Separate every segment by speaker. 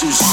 Speaker 1: all the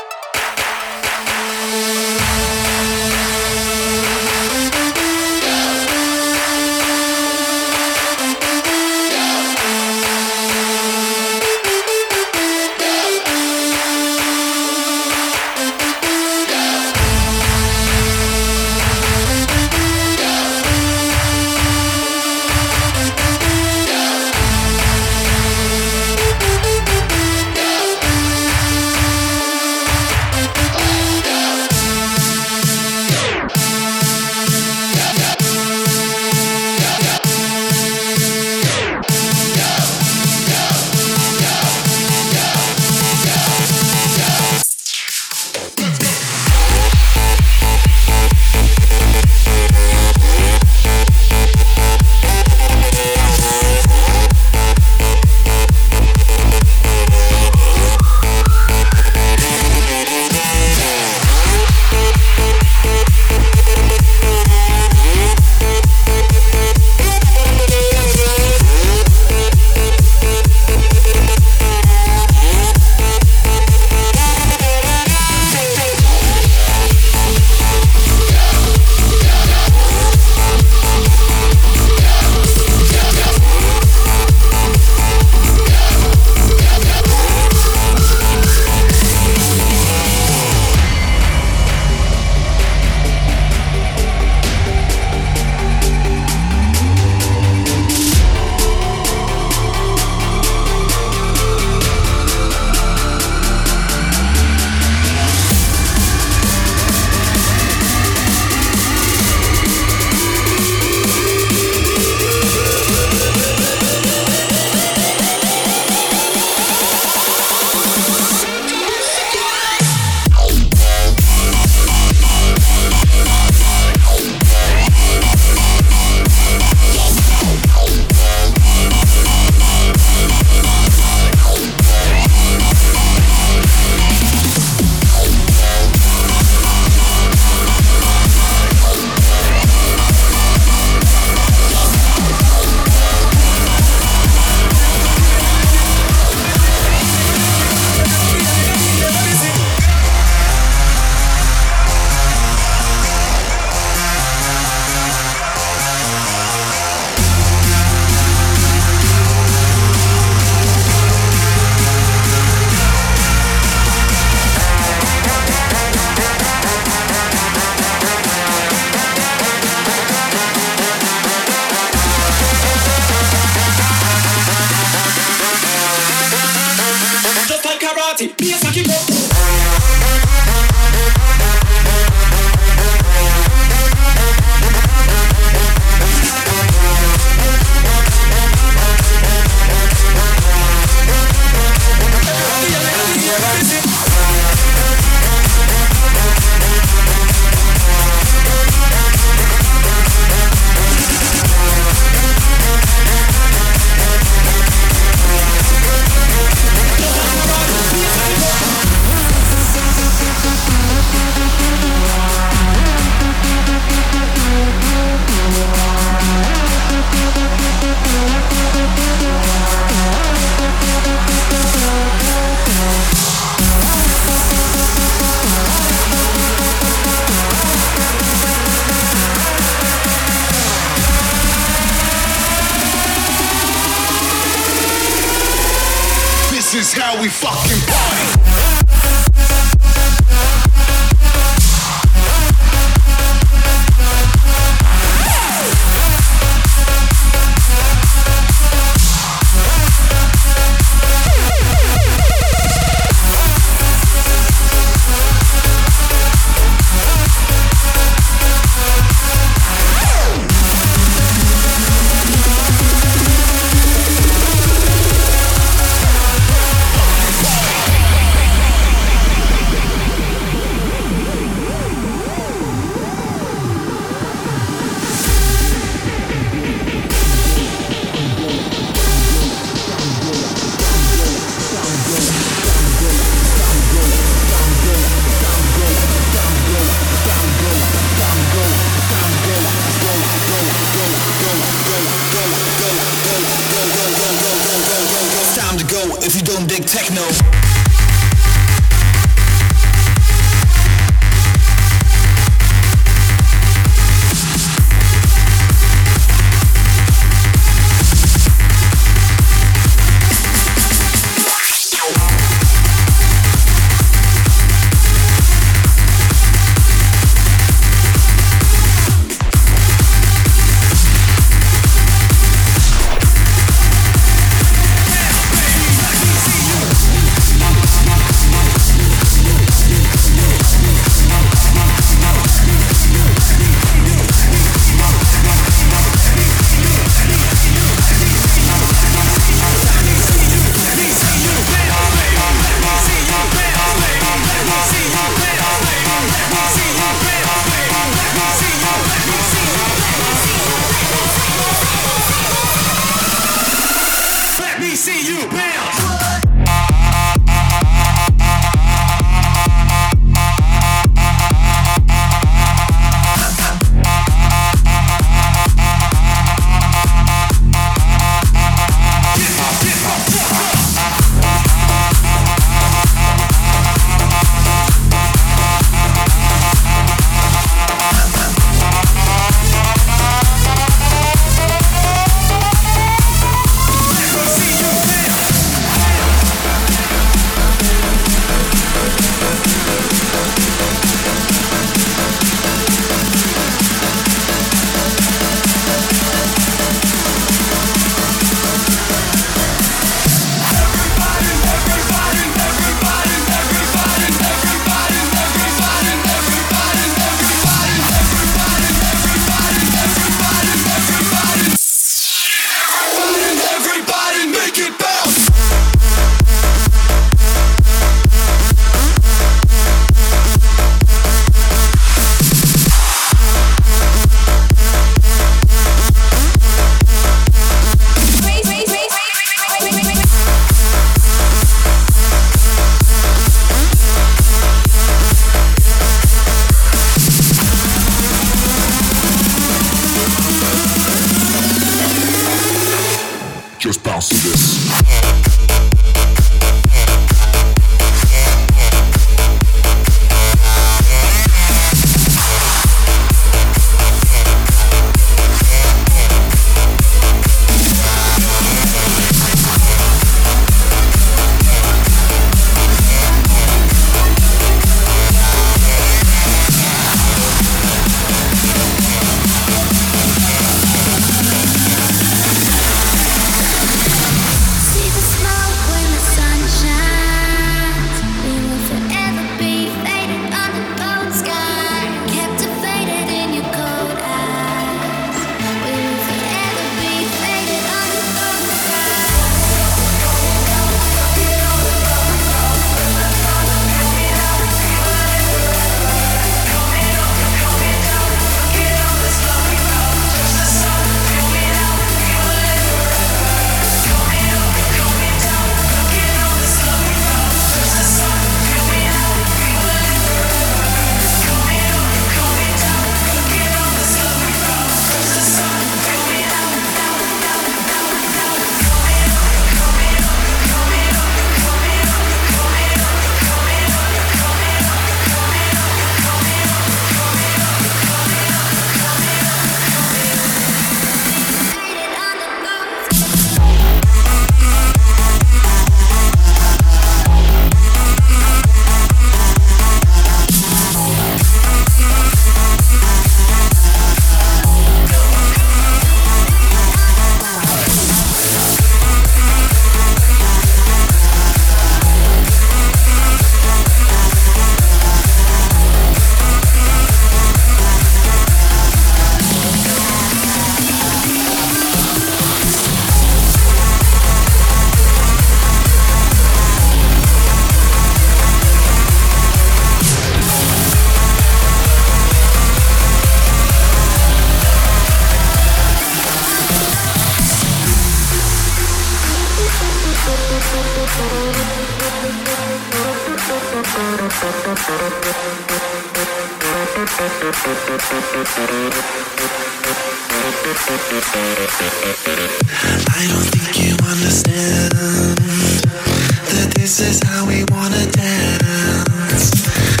Speaker 2: This
Speaker 3: is how we wanna dance.